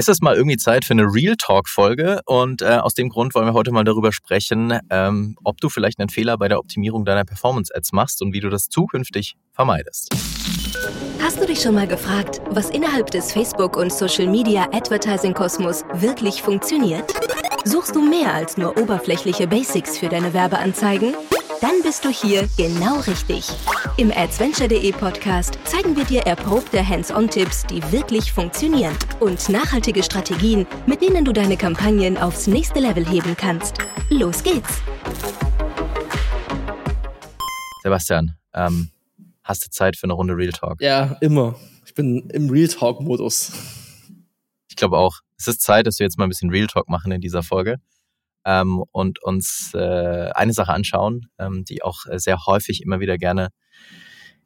Es ist mal irgendwie Zeit für eine Real Talk-Folge und äh, aus dem Grund wollen wir heute mal darüber sprechen, ähm, ob du vielleicht einen Fehler bei der Optimierung deiner Performance-Ads machst und wie du das zukünftig vermeidest. Hast du dich schon mal gefragt, was innerhalb des Facebook- und Social-Media-Advertising-Kosmos wirklich funktioniert? Suchst du mehr als nur oberflächliche Basics für deine Werbeanzeigen? Dann bist du hier genau richtig. Im Adventure.de Podcast zeigen wir dir erprobte Hands-on-Tipps, die wirklich funktionieren und nachhaltige Strategien, mit denen du deine Kampagnen aufs nächste Level heben kannst. Los geht's! Sebastian, ähm, hast du Zeit für eine Runde Real Talk? Ja, immer. Ich bin im Real Talk-Modus. Ich glaube auch. Es ist Zeit, dass wir jetzt mal ein bisschen Real Talk machen in dieser Folge ähm, und uns äh, eine Sache anschauen, ähm, die auch sehr häufig immer wieder gerne,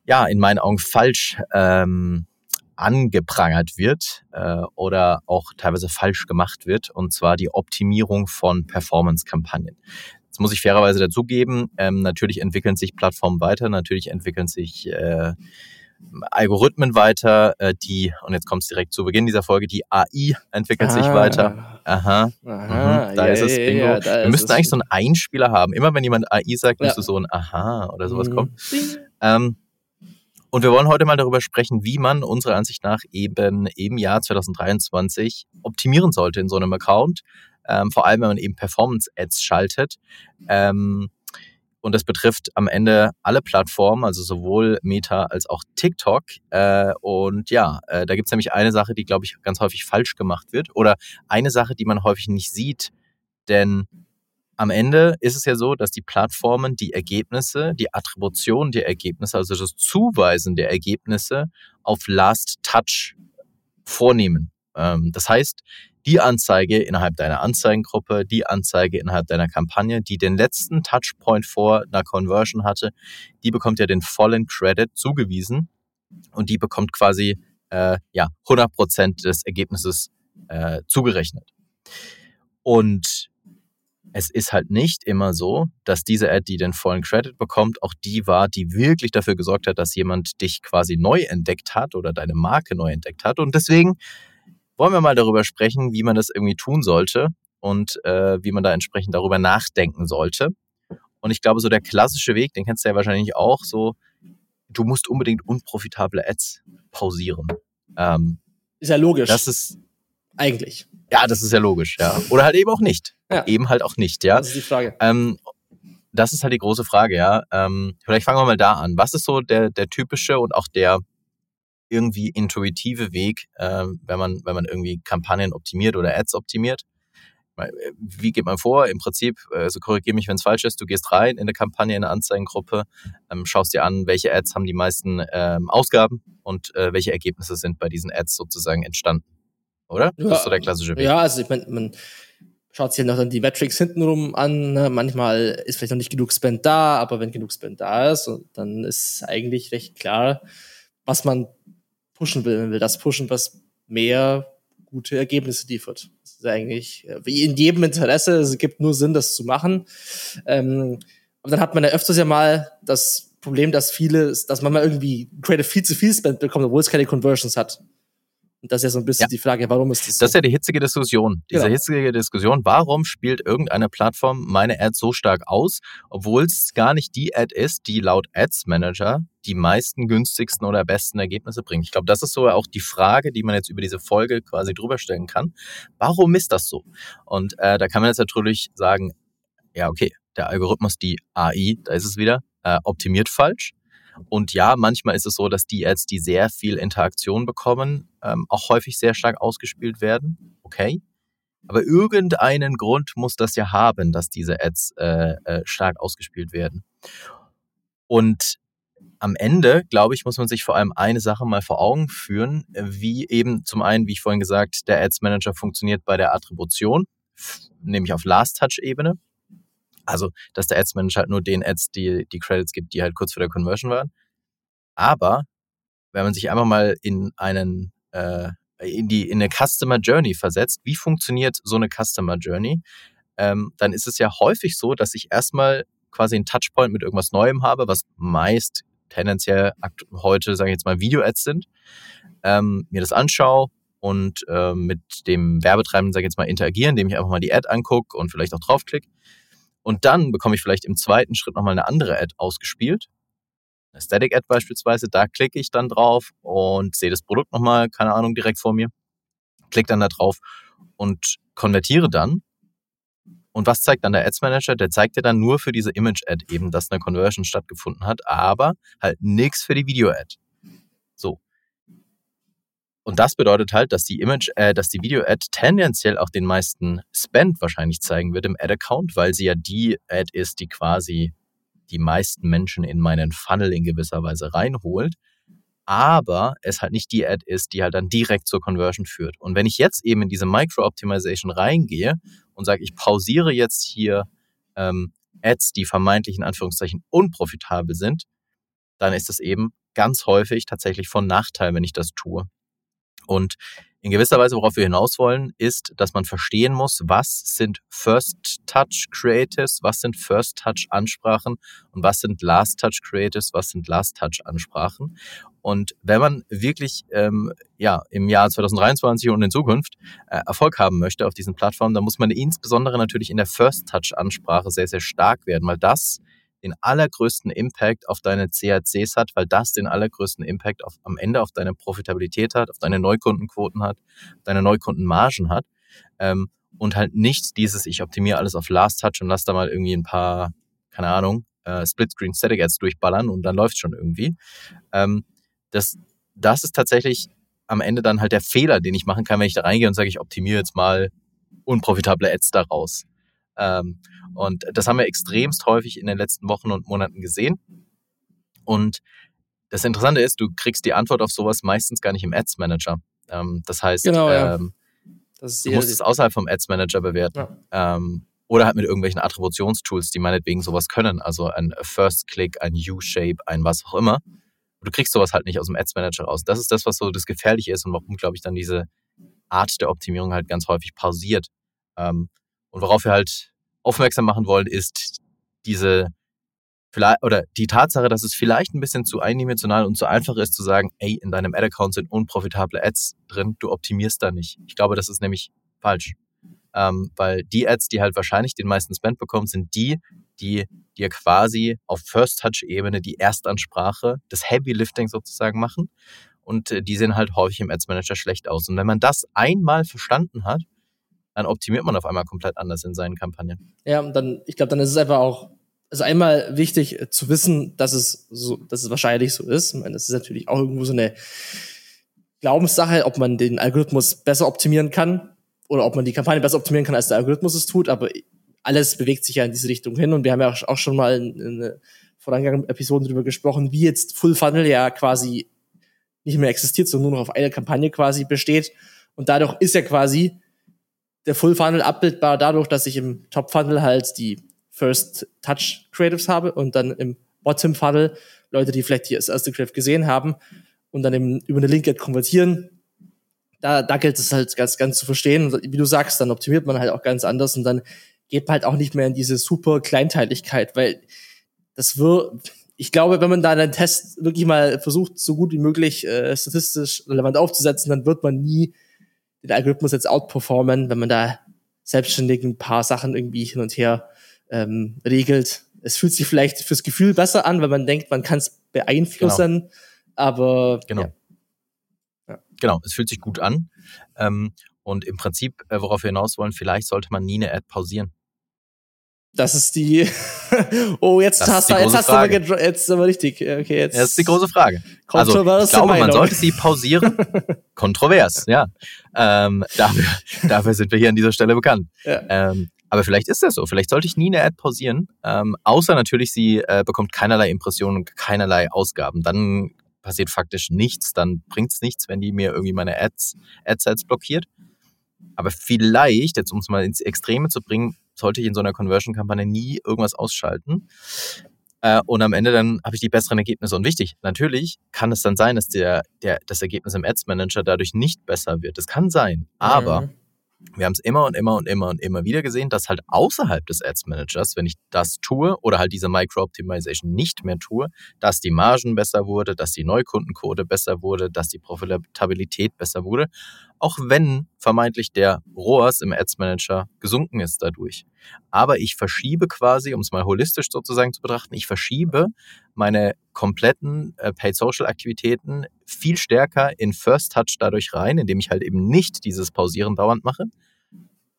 ja, in meinen Augen falsch ähm, angeprangert wird äh, oder auch teilweise falsch gemacht wird, und zwar die Optimierung von Performance-Kampagnen. Jetzt muss ich fairerweise dazugeben, ähm, natürlich entwickeln sich Plattformen weiter, natürlich entwickeln sich äh, Algorithmen weiter, äh, die, und jetzt kommt es direkt zu Beginn dieser Folge, die AI entwickelt ah. sich weiter. Aha. Aha. Mhm. Da yeah, ist es Bingo. Yeah, Wir müssten eigentlich so einen Einspieler haben. Immer wenn jemand AI sagt, ja. müsste so ein Aha oder sowas mhm. kommen. Ähm, und wir wollen heute mal darüber sprechen, wie man unserer Ansicht nach eben im Jahr 2023 optimieren sollte in so einem Account. Ähm, vor allem, wenn man eben Performance-Ads schaltet. Ähm, und das betrifft am Ende alle Plattformen, also sowohl Meta als auch TikTok. Äh, und ja, äh, da gibt es nämlich eine Sache, die, glaube ich, ganz häufig falsch gemacht wird. Oder eine Sache, die man häufig nicht sieht. Denn am Ende ist es ja so, dass die Plattformen die Ergebnisse, die Attribution der Ergebnisse, also das Zuweisen der Ergebnisse auf Last Touch vornehmen. Ähm, das heißt, die Anzeige innerhalb deiner Anzeigengruppe, die Anzeige innerhalb deiner Kampagne, die den letzten Touchpoint vor einer Conversion hatte, die bekommt ja den vollen Credit zugewiesen und die bekommt quasi äh, ja 100% des Ergebnisses äh, zugerechnet. Und es ist halt nicht immer so, dass diese Ad, die den vollen Credit bekommt, auch die war, die wirklich dafür gesorgt hat, dass jemand dich quasi neu entdeckt hat oder deine Marke neu entdeckt hat. Und deswegen wollen wir mal darüber sprechen, wie man das irgendwie tun sollte und äh, wie man da entsprechend darüber nachdenken sollte. Und ich glaube, so der klassische Weg, den kennst du ja wahrscheinlich auch, so, du musst unbedingt unprofitable Ads pausieren. Ähm, ist ja logisch. Das ist eigentlich. Ja, das ist ja logisch, ja. Oder halt eben auch nicht. Ja. Eben halt auch nicht, ja. Das ist die Frage. Ähm, das ist halt die große Frage, ja. Ähm, vielleicht fangen wir mal da an. Was ist so der, der typische und auch der irgendwie intuitive Weg, äh, wenn man, wenn man irgendwie Kampagnen optimiert oder Ads optimiert. Äh, wie geht man vor? Im Prinzip, also korrigiere mich, wenn es falsch ist, du gehst rein in eine Kampagne, in eine Anzeigengruppe, ähm, schaust dir an, welche Ads haben die meisten ähm, Ausgaben und äh, welche Ergebnisse sind bei diesen Ads sozusagen entstanden. Oder? Ja, das ist so der klassische Weg. Ja, also ich meine, man schaut sich ja noch dann die Metrics hintenrum an. Ne? Manchmal ist vielleicht noch nicht genug Spend da, aber wenn genug Spend da ist, dann ist eigentlich recht klar, was man pushen will. Man will das pushen, was mehr gute Ergebnisse liefert. Das ist eigentlich äh, wie in jedem Interesse. Es gibt nur Sinn, das zu machen. Ähm, aber dann hat man ja öfters ja mal das Problem, dass viele, dass man mal irgendwie Creative viel zu viel Spend bekommt, obwohl es keine Conversions hat. Und das ist ja so ein bisschen ja. die Frage, warum ist das so? Das ist ja die hitzige Diskussion. Diese genau. hitzige Diskussion, warum spielt irgendeine Plattform meine Ad so stark aus, obwohl es gar nicht die Ad ist, die laut Ads Manager die meisten günstigsten oder besten Ergebnisse bringt. Ich glaube, das ist so auch die Frage, die man jetzt über diese Folge quasi drüber stellen kann. Warum ist das so? Und äh, da kann man jetzt natürlich sagen, ja, okay, der Algorithmus, die AI, da ist es wieder, äh, optimiert falsch. Und ja, manchmal ist es so, dass die Ads, die sehr viel Interaktion bekommen, ähm, auch häufig sehr stark ausgespielt werden. Okay. Aber irgendeinen Grund muss das ja haben, dass diese Ads äh, äh, stark ausgespielt werden. Und am Ende, glaube ich, muss man sich vor allem eine Sache mal vor Augen führen, wie eben zum einen, wie ich vorhin gesagt, der Ads Manager funktioniert bei der Attribution, nämlich auf Last-Touch-Ebene. Also, dass der Ads Manager halt nur den Ads die, die Credits gibt, die halt kurz vor der Conversion waren. Aber wenn man sich einfach mal in einen äh, in die in eine Customer Journey versetzt, wie funktioniert so eine Customer Journey, ähm, dann ist es ja häufig so, dass ich erstmal quasi einen Touchpoint mit irgendwas Neuem habe, was meist tendenziell heute, sage ich jetzt mal, Video-Ads sind, ähm, mir das anschaue, und äh, mit dem Werbetreibenden, sage ich jetzt mal, interagieren, indem ich einfach mal die Ad angucke und vielleicht auch draufklicke. Und dann bekomme ich vielleicht im zweiten Schritt nochmal eine andere Ad ausgespielt. Eine Static Ad beispielsweise, da klicke ich dann drauf und sehe das Produkt nochmal, keine Ahnung, direkt vor mir. Klicke dann da drauf und konvertiere dann. Und was zeigt dann der Ads Manager? Der zeigt dir dann nur für diese Image Ad eben, dass eine Conversion stattgefunden hat, aber halt nichts für die Video Ad. So. Und das bedeutet halt, dass die Image, äh, dass die Video-Ad tendenziell auch den meisten Spend wahrscheinlich zeigen wird im Ad-Account, weil sie ja die Ad ist, die quasi die meisten Menschen in meinen Funnel in gewisser Weise reinholt. Aber es halt nicht die Ad ist, die halt dann direkt zur Conversion führt. Und wenn ich jetzt eben in diese Micro-Optimization reingehe und sage, ich pausiere jetzt hier ähm, Ads, die vermeintlich in Anführungszeichen unprofitabel sind, dann ist es eben ganz häufig tatsächlich von Nachteil, wenn ich das tue. Und in gewisser Weise, worauf wir hinaus wollen, ist, dass man verstehen muss, was sind First Touch Creatives, was sind First Touch Ansprachen und was sind Last Touch Creatives, was sind Last Touch Ansprachen. Und wenn man wirklich ähm, ja im Jahr 2023 und in Zukunft äh, Erfolg haben möchte auf diesen Plattformen, dann muss man insbesondere natürlich in der First Touch Ansprache sehr sehr stark werden, weil das den allergrößten Impact auf deine CACs hat, weil das den allergrößten Impact auf, am Ende auf deine Profitabilität hat, auf deine Neukundenquoten hat, deine Neukundenmargen hat. Ähm, und halt nicht dieses, ich optimiere alles auf Last Touch und lass da mal irgendwie ein paar, keine Ahnung, äh, Split-Screen Static Ads durchballern und dann läuft schon irgendwie. Ähm, das, das ist tatsächlich am Ende dann halt der Fehler, den ich machen kann, wenn ich da reingehe und sage, ich optimiere jetzt mal unprofitable Ads daraus. Ähm, und das haben wir extremst häufig in den letzten Wochen und Monaten gesehen. Und das Interessante ist, du kriegst die Antwort auf sowas meistens gar nicht im Ads Manager. Ähm, das heißt, genau, ja. ähm, das du musst es außerhalb vom Ads Manager bewerten. Ja. Ähm, oder halt mit irgendwelchen Attributionstools, die meinetwegen sowas können. Also ein First Click, ein U-Shape, ein was auch immer. Du kriegst sowas halt nicht aus dem Ads Manager raus. Das ist das, was so das Gefährliche ist und warum, glaube ich, dann diese Art der Optimierung halt ganz häufig pausiert. Ähm, und worauf wir halt aufmerksam machen wollen, ist diese vielleicht oder die Tatsache, dass es vielleicht ein bisschen zu eindimensional und zu einfach ist zu sagen, ey, in deinem Ad-Account sind unprofitable Ads drin, du optimierst da nicht. Ich glaube, das ist nämlich falsch. Ähm, weil die Ads, die halt wahrscheinlich den meisten Spend bekommen, sind die, die dir quasi auf First-Touch-Ebene die Erstansprache, das Heavy Lifting sozusagen machen. Und äh, die sehen halt häufig im Ads Manager schlecht aus. Und wenn man das einmal verstanden hat, dann optimiert man auf einmal komplett anders in seinen Kampagnen. Ja, und dann, ich glaube, dann ist es einfach auch, also einmal wichtig äh, zu wissen, dass es so, dass es wahrscheinlich so ist. Ich meine, das ist natürlich auch irgendwo so eine Glaubenssache, ob man den Algorithmus besser optimieren kann oder ob man die Kampagne besser optimieren kann, als der Algorithmus es tut, aber alles bewegt sich ja in diese Richtung hin und wir haben ja auch schon mal in, in vorangegangenen Episoden darüber gesprochen, wie jetzt Full Funnel ja quasi nicht mehr existiert, sondern nur noch auf einer Kampagne quasi besteht und dadurch ist ja quasi der Full Funnel abbildbar dadurch, dass ich im Top Funnel halt die First Touch Creatives habe und dann im Bottom Funnel Leute, die vielleicht das erste Creative gesehen haben und dann eben über eine Link konvertieren. Da, da gilt es halt ganz, ganz zu verstehen. Und wie du sagst, dann optimiert man halt auch ganz anders und dann geht man halt auch nicht mehr in diese super Kleinteiligkeit, weil das wird, ich glaube, wenn man da einen Test wirklich mal versucht, so gut wie möglich äh, statistisch relevant aufzusetzen, dann wird man nie den Algorithmus jetzt outperformen, wenn man da selbstständig ein paar Sachen irgendwie hin und her ähm, regelt. Es fühlt sich vielleicht fürs Gefühl besser an, wenn man denkt, man kann es beeinflussen, genau. aber genau. Ja. Ja. Genau, es fühlt sich gut an. Ähm, und im Prinzip, äh, worauf wir hinaus wollen, vielleicht sollte man nie eine Ad pausieren. Das ist die. oh, jetzt das hast, du, jetzt hast du aber jetzt aber richtig. Okay, jetzt. Das ist die große Frage. Also, ich glaube, Meinung. man sollte sie pausieren. Kontrovers, ja. Ähm, dafür, dafür sind wir hier an dieser Stelle bekannt. Ja. Ähm, aber vielleicht ist das so. Vielleicht sollte ich nie eine Ad pausieren. Ähm, außer natürlich, sie äh, bekommt keinerlei Impressionen und keinerlei Ausgaben. Dann passiert faktisch nichts. Dann bringt es nichts, wenn die mir irgendwie meine Ads, Adsets blockiert. Aber vielleicht, jetzt um es mal ins Extreme zu bringen, sollte ich in so einer Conversion-Kampagne nie irgendwas ausschalten. Äh, und am Ende dann habe ich die besseren Ergebnisse. Und wichtig, natürlich kann es dann sein, dass der, der, das Ergebnis im Ads Manager dadurch nicht besser wird. Das kann sein. Aber mhm. Wir haben es immer und immer und immer und immer wieder gesehen, dass halt außerhalb des Ads Managers, wenn ich das tue oder halt diese Micro-Optimization nicht mehr tue, dass die Margen besser wurde, dass die Neukundenquote besser wurde, dass die Profitabilität besser wurde, auch wenn vermeintlich der ROAS im Ads Manager gesunken ist dadurch. Aber ich verschiebe quasi, um es mal holistisch sozusagen zu betrachten, ich verschiebe meine kompletten äh, Paid Social Aktivitäten viel stärker in First Touch dadurch rein, indem ich halt eben nicht dieses Pausieren dauernd mache.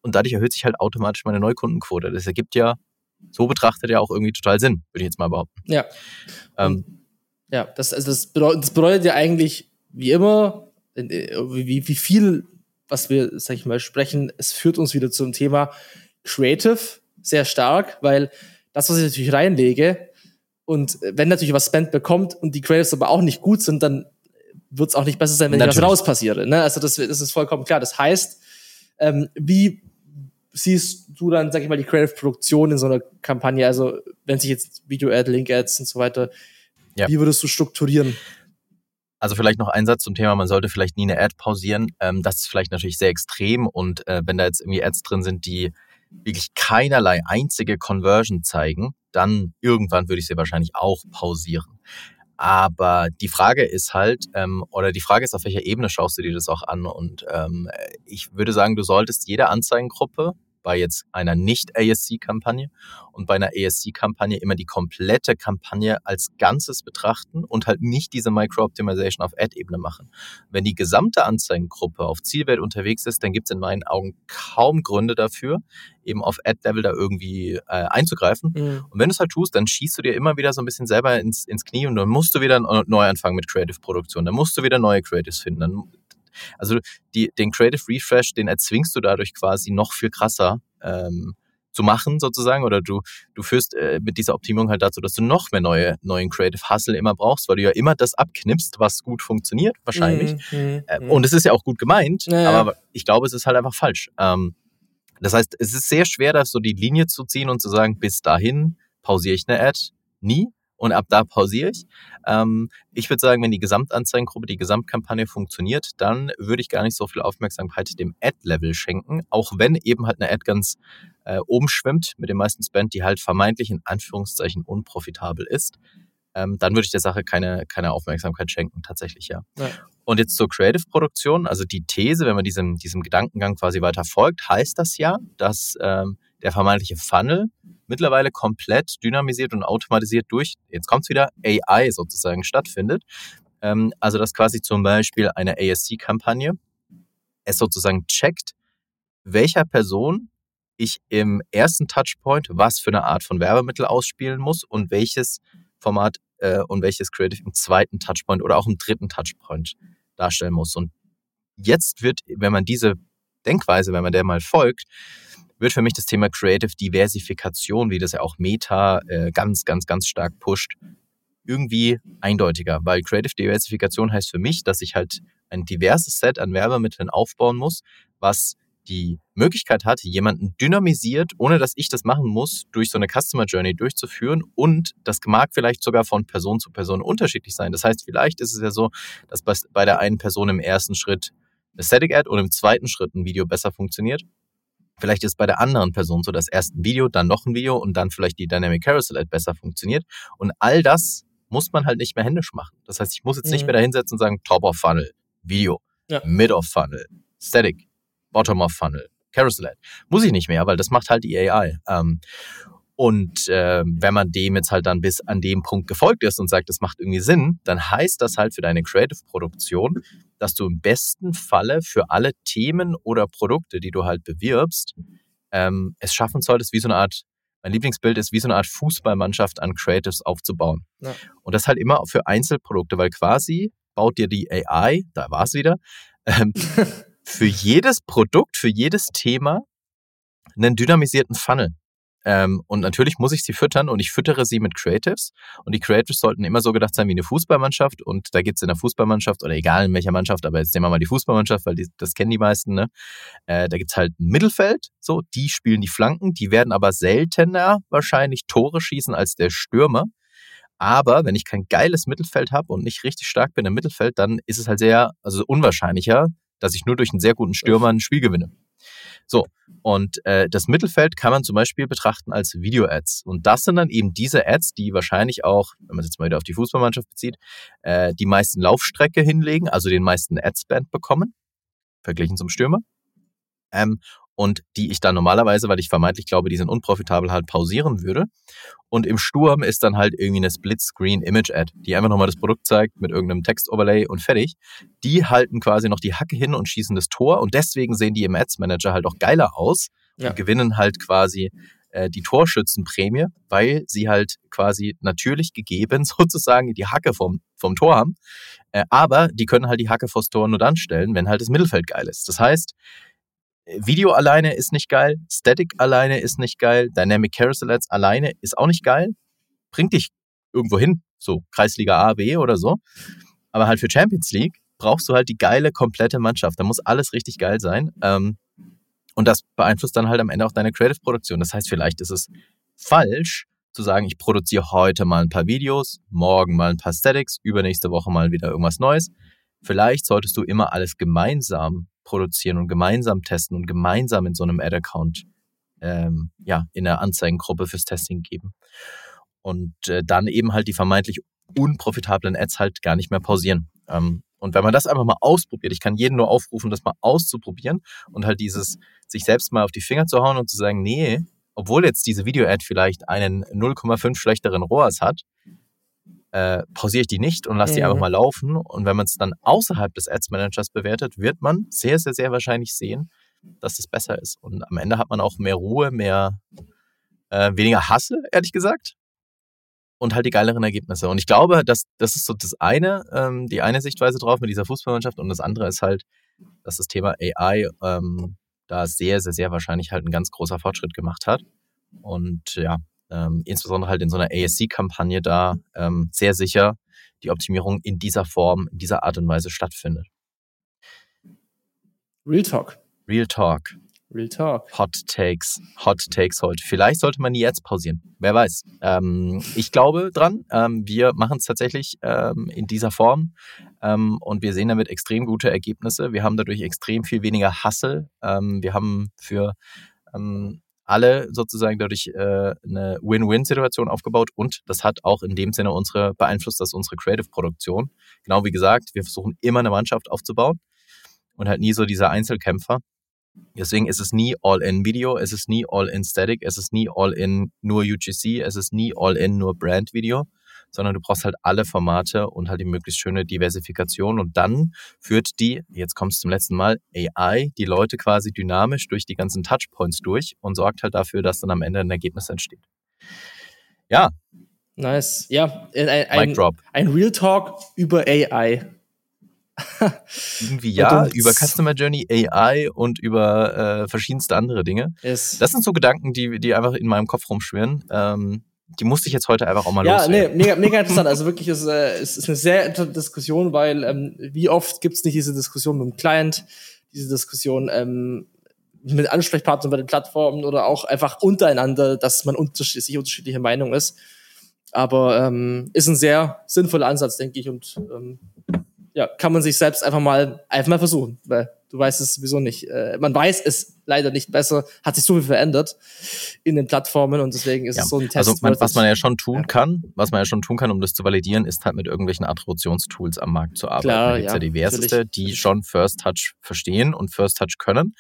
Und dadurch erhöht sich halt automatisch meine Neukundenquote. Das ergibt ja, so betrachtet ja auch irgendwie total Sinn, würde ich jetzt mal behaupten. Ja. Ähm, ja, das, also das, bedeutet, das bedeutet ja eigentlich, wie immer, äh, wie, wie viel, was wir, sag ich mal, sprechen, es führt uns wieder zum Thema Creative sehr stark, weil das, was ich natürlich reinlege, und wenn natürlich was Spend bekommt und die Creatives aber auch nicht gut sind, dann wird es auch nicht besser sein, wenn natürlich. ich was raus passiere. Ne? Also das, das ist vollkommen klar. Das heißt, ähm, wie siehst du dann, sag ich mal, die Creative-Produktion in so einer Kampagne? Also wenn sich jetzt Video-Ad, Link-Ads und so weiter, ja. wie würdest du strukturieren? Also vielleicht noch ein Satz zum Thema, man sollte vielleicht nie eine Ad pausieren. Ähm, das ist vielleicht natürlich sehr extrem und äh, wenn da jetzt irgendwie Ads drin sind, die wirklich keinerlei einzige Conversion zeigen, dann irgendwann würde ich sie wahrscheinlich auch pausieren. Aber die Frage ist halt, ähm, oder die Frage ist, auf welcher Ebene schaust du dir das auch an? Und ähm, ich würde sagen, du solltest jede Anzeigengruppe bei jetzt einer Nicht-ASC-Kampagne und bei einer ASC-Kampagne immer die komplette Kampagne als Ganzes betrachten und halt nicht diese Micro-Optimization auf Ad-Ebene machen. Wenn die gesamte Anzeigengruppe auf Zielwert unterwegs ist, dann gibt es in meinen Augen kaum Gründe dafür, eben auf Ad-Level da irgendwie äh, einzugreifen. Mhm. Und wenn du es halt tust, dann schießt du dir immer wieder so ein bisschen selber ins, ins Knie und dann musst du wieder neu anfangen mit Creative-Produktion. Dann musst du wieder neue Creatives finden. Dann also die, den Creative Refresh, den erzwingst du dadurch quasi noch viel krasser ähm, zu machen sozusagen oder du du führst äh, mit dieser Optimierung halt dazu, dass du noch mehr neue neuen Creative Hustle immer brauchst, weil du ja immer das abknipst, was gut funktioniert wahrscheinlich. Mhm äh, mhm. und es ist ja auch gut gemeint, ja, aber ich glaube, es ist halt einfach falsch. Ähm, das heißt, es ist sehr schwer, da so die Linie zu ziehen und zu sagen, bis dahin pausiere ich eine Ad nie und ab da pausiere ich. Ähm, ich würde sagen, wenn die Gesamtanzeigengruppe, die Gesamtkampagne funktioniert, dann würde ich gar nicht so viel Aufmerksamkeit dem Ad-Level schenken, auch wenn eben halt eine Ad ganz äh, oben schwimmt mit dem meisten Spend, die halt vermeintlich in Anführungszeichen unprofitabel ist. Ähm, dann würde ich der Sache keine, keine Aufmerksamkeit schenken, tatsächlich ja. ja. Und jetzt zur Creative-Produktion, also die These, wenn man diesem, diesem Gedankengang quasi weiter folgt, heißt das ja, dass ähm, der vermeintliche Funnel mittlerweile komplett dynamisiert und automatisiert durch, jetzt kommt's wieder, AI sozusagen stattfindet. Ähm, also dass quasi zum Beispiel eine ASC-Kampagne es sozusagen checkt, welcher Person ich im ersten Touchpoint was für eine Art von Werbemittel ausspielen muss und welches Format äh, und welches Creative im zweiten Touchpoint oder auch im dritten Touchpoint darstellen muss. Und jetzt wird, wenn man diese Denkweise, wenn man der mal folgt, wird für mich das Thema Creative Diversifikation, wie das ja auch Meta äh, ganz, ganz, ganz stark pusht, irgendwie eindeutiger, weil Creative Diversifikation heißt für mich, dass ich halt ein diverses Set an Werbemitteln aufbauen muss, was die Möglichkeit hat, jemanden dynamisiert, ohne dass ich das machen muss, durch so eine Customer Journey durchzuführen. Und das mag vielleicht sogar von Person zu Person unterschiedlich sein. Das heißt, vielleicht ist es ja so, dass bei der einen Person im ersten Schritt eine Static Ad und im zweiten Schritt ein Video besser funktioniert Vielleicht ist bei der anderen Person so das erste Video, dann noch ein Video und dann vielleicht die Dynamic Carousel Ad besser funktioniert. Und all das muss man halt nicht mehr händisch machen. Das heißt, ich muss jetzt mhm. nicht mehr da hinsetzen und sagen, Top of Funnel, Video, ja. Mid of Funnel, Static, Bottom of Funnel, Carousel Ad. Muss ich nicht mehr, weil das macht halt die AI. Ähm, und äh, wenn man dem jetzt halt dann bis an dem Punkt gefolgt ist und sagt, das macht irgendwie Sinn, dann heißt das halt für deine Creative-Produktion, dass du im besten Falle für alle Themen oder Produkte, die du halt bewirbst, ähm, es schaffen solltest, wie so eine Art, mein Lieblingsbild ist, wie so eine Art Fußballmannschaft an Creatives aufzubauen. Ja. Und das halt immer für Einzelprodukte, weil quasi baut dir die AI, da war es wieder, ähm, für jedes Produkt, für jedes Thema einen dynamisierten Funnel. Ähm, und natürlich muss ich sie füttern und ich füttere sie mit Creatives. Und die Creatives sollten immer so gedacht sein wie eine Fußballmannschaft. Und da gibt es in der Fußballmannschaft, oder egal in welcher Mannschaft, aber jetzt nehmen wir mal die Fußballmannschaft, weil die, das kennen die meisten, ne? Äh, da es halt ein Mittelfeld, so, die spielen die Flanken, die werden aber seltener wahrscheinlich Tore schießen als der Stürmer. Aber wenn ich kein geiles Mittelfeld habe und nicht richtig stark bin im Mittelfeld, dann ist es halt sehr, also unwahrscheinlicher, dass ich nur durch einen sehr guten Stürmer ein Spiel gewinne. So, und äh, das Mittelfeld kann man zum Beispiel betrachten als Video-Ads. Und das sind dann eben diese Ads, die wahrscheinlich auch, wenn man es jetzt mal wieder auf die Fußballmannschaft bezieht, äh, die meisten Laufstrecke hinlegen, also den meisten Ad-Spend bekommen, verglichen zum Stürmer. Ähm, und die ich dann normalerweise, weil ich vermeintlich glaube, die sind unprofitabel, halt pausieren würde. Und im Sturm ist dann halt irgendwie eine Split-Screen-Image-Ad, die einfach nochmal das Produkt zeigt mit irgendeinem Text-Overlay und fertig. Die halten quasi noch die Hacke hin und schießen das Tor und deswegen sehen die im Ads-Manager halt auch geiler aus ja. und gewinnen halt quasi äh, die Torschützenprämie, weil sie halt quasi natürlich gegeben sozusagen die Hacke vom, vom Tor haben. Äh, aber die können halt die Hacke vors Tor nur dann stellen, wenn halt das Mittelfeld geil ist. Das heißt, Video alleine ist nicht geil, Static alleine ist nicht geil, Dynamic Carousel Ads alleine ist auch nicht geil. Bringt dich irgendwo hin, so Kreisliga A, B oder so. Aber halt für Champions League brauchst du halt die geile, komplette Mannschaft. Da muss alles richtig geil sein. Ähm, und das beeinflusst dann halt am Ende auch deine Creative-Produktion. Das heißt, vielleicht ist es falsch zu sagen, ich produziere heute mal ein paar Videos, morgen mal ein paar Statics, übernächste Woche mal wieder irgendwas Neues. Vielleicht solltest du immer alles gemeinsam produzieren und gemeinsam testen und gemeinsam in so einem Ad-Account ähm, ja, in der Anzeigengruppe fürs Testing geben. Und äh, dann eben halt die vermeintlich unprofitablen Ads halt gar nicht mehr pausieren. Ähm, und wenn man das einfach mal ausprobiert, ich kann jeden nur aufrufen, das mal auszuprobieren und halt dieses, sich selbst mal auf die Finger zu hauen und zu sagen, nee, obwohl jetzt diese Video-Ad vielleicht einen 0,5 schlechteren ROAS hat, äh, pausiere ich die nicht und lasse die einfach mhm. mal laufen. Und wenn man es dann außerhalb des Ads Managers bewertet, wird man sehr, sehr, sehr wahrscheinlich sehen, dass es besser ist. Und am Ende hat man auch mehr Ruhe, mehr äh, weniger Hasse, ehrlich gesagt. Und halt die geileren Ergebnisse. Und ich glaube, dass das ist so das eine, ähm, die eine Sichtweise drauf mit dieser Fußballmannschaft. Und das andere ist halt, dass das Thema AI ähm, da sehr, sehr, sehr wahrscheinlich halt ein ganz großer Fortschritt gemacht hat. Und ja, ähm, insbesondere halt in so einer ASC-Kampagne da ähm, sehr sicher die Optimierung in dieser Form, in dieser Art und Weise stattfindet. Real Talk. Real Talk. Real Talk. Hot Takes. Hot Takes heute. Vielleicht sollte man die jetzt pausieren. Wer weiß. Ähm, ich glaube dran. Ähm, wir machen es tatsächlich ähm, in dieser Form ähm, und wir sehen damit extrem gute Ergebnisse. Wir haben dadurch extrem viel weniger Hassel. Ähm, wir haben für ähm, alle sozusagen dadurch äh, eine Win-Win-Situation aufgebaut und das hat auch in dem Sinne unsere beeinflusst das unsere Creative-Produktion. Genau wie gesagt, wir versuchen immer eine Mannschaft aufzubauen und halt nie so dieser Einzelkämpfer. Deswegen ist es nie All-in-Video, es ist nie All-in-Static, es ist nie All-in nur UGC, es ist nie All-in nur Brand-Video, sondern du brauchst halt alle Formate und halt die möglichst schöne Diversifikation. Und dann führt die, jetzt kommst du zum letzten Mal, AI, die Leute quasi dynamisch durch die ganzen Touchpoints durch und sorgt halt dafür, dass dann am Ende ein Ergebnis entsteht. Ja. Nice. Ja, ein, ein, ein Real Talk über AI. Irgendwie ja, über Customer Journey, AI und über äh, verschiedenste andere Dinge. Yes. Das sind so Gedanken, die, die einfach in meinem Kopf rumschwirren. Ähm, die musste ich jetzt heute einfach auch mal ja, loswerden. Ja, nee, mega, mega interessant. Also wirklich, es, äh, es ist eine sehr interessante Diskussion, weil ähm, wie oft gibt es nicht diese Diskussion mit dem Client, diese Diskussion ähm, mit Ansprechpartnern bei den Plattformen oder auch einfach untereinander, dass man unterschiedlich, unterschiedliche Meinung ist. Aber ähm, ist ein sehr sinnvoller Ansatz, denke ich. Und ähm, ja, kann man sich selbst einfach mal einfach mal versuchen, weil du weißt es sowieso nicht. Äh, man weiß es leider nicht besser, hat sich so viel verändert in den Plattformen und deswegen ist ja. es so ein Test. Also man, was man ja schon tun ja. kann, was man ja schon tun kann, um das zu validieren, ist halt mit irgendwelchen Attributionstools am Markt zu arbeiten. Klar, da gibt ja, ja diverseste, natürlich. die schon First Touch verstehen und First Touch können.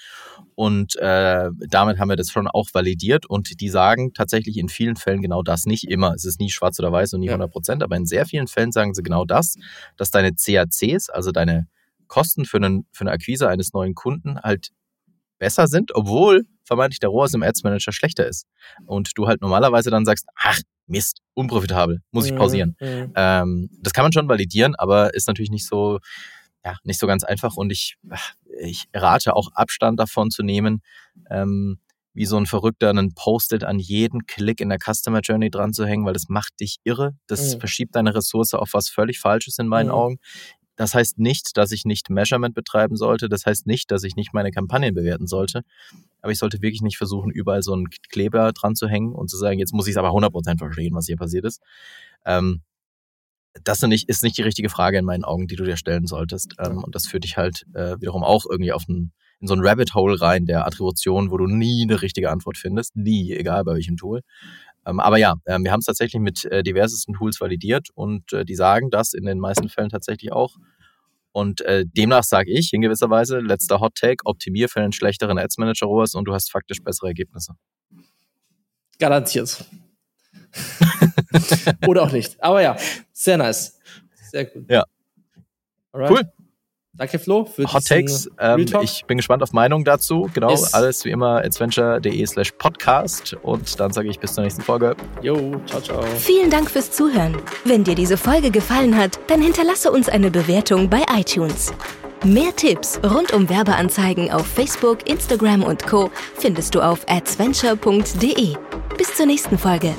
Und äh, damit haben wir das schon auch validiert und die sagen tatsächlich in vielen Fällen genau das. Nicht immer, es ist nie schwarz oder weiß und nie 100 Prozent, aber in sehr vielen Fällen sagen sie genau das, dass deine CACs, also deine Kosten für, einen, für eine Akquise eines neuen Kunden halt besser sind, obwohl vermeintlich der ROAS im Ads Manager schlechter ist. Und du halt normalerweise dann sagst, ach, Mist, unprofitabel, muss ich mhm, pausieren. Mhm. Ähm, das kann man schon validieren, aber ist natürlich nicht so, ja, nicht so ganz einfach. Und ich, ich rate auch Abstand davon zu nehmen, ähm, wie so ein Verrückter einen Post-it an jeden Klick in der Customer Journey dran zu hängen, weil das macht dich irre. Das mhm. verschiebt deine Ressource auf was völlig Falsches in meinen mhm. Augen. Das heißt nicht, dass ich nicht Measurement betreiben sollte. Das heißt nicht, dass ich nicht meine Kampagnen bewerten sollte. Aber ich sollte wirklich nicht versuchen, überall so einen Kleber dran zu hängen und zu sagen, jetzt muss ich es aber 100% verstehen, was hier passiert ist. Ähm, das ist nicht die richtige Frage in meinen Augen, die du dir stellen solltest. Ähm, und das führt dich halt äh, wiederum auch irgendwie auf ein, in so ein Rabbit Hole rein der Attribution, wo du nie eine richtige Antwort findest. Nie, egal bei welchem Tool. Ähm, aber ja, äh, wir haben es tatsächlich mit äh, diversesten Tools validiert und äh, die sagen das in den meisten Fällen tatsächlich auch. Und äh, demnach sage ich in gewisser Weise, letzter Hot Take, optimier für einen schlechteren Ads Manager ROAS und du hast faktisch bessere Ergebnisse. Garantiert. Oder auch nicht. Aber ja, sehr nice. Sehr gut. Ja. Alright. Cool. Danke, Flo. Für Hot Takes. Ähm, ich bin gespannt auf Meinung dazu. Genau, yes. alles wie immer adventure.de slash podcast. Und dann sage ich bis zur nächsten Folge. Jo, ciao, ciao. Vielen Dank fürs Zuhören. Wenn dir diese Folge gefallen hat, dann hinterlasse uns eine Bewertung bei iTunes. Mehr Tipps rund um Werbeanzeigen auf Facebook, Instagram und Co. findest du auf adventure.de. Bis zur nächsten Folge.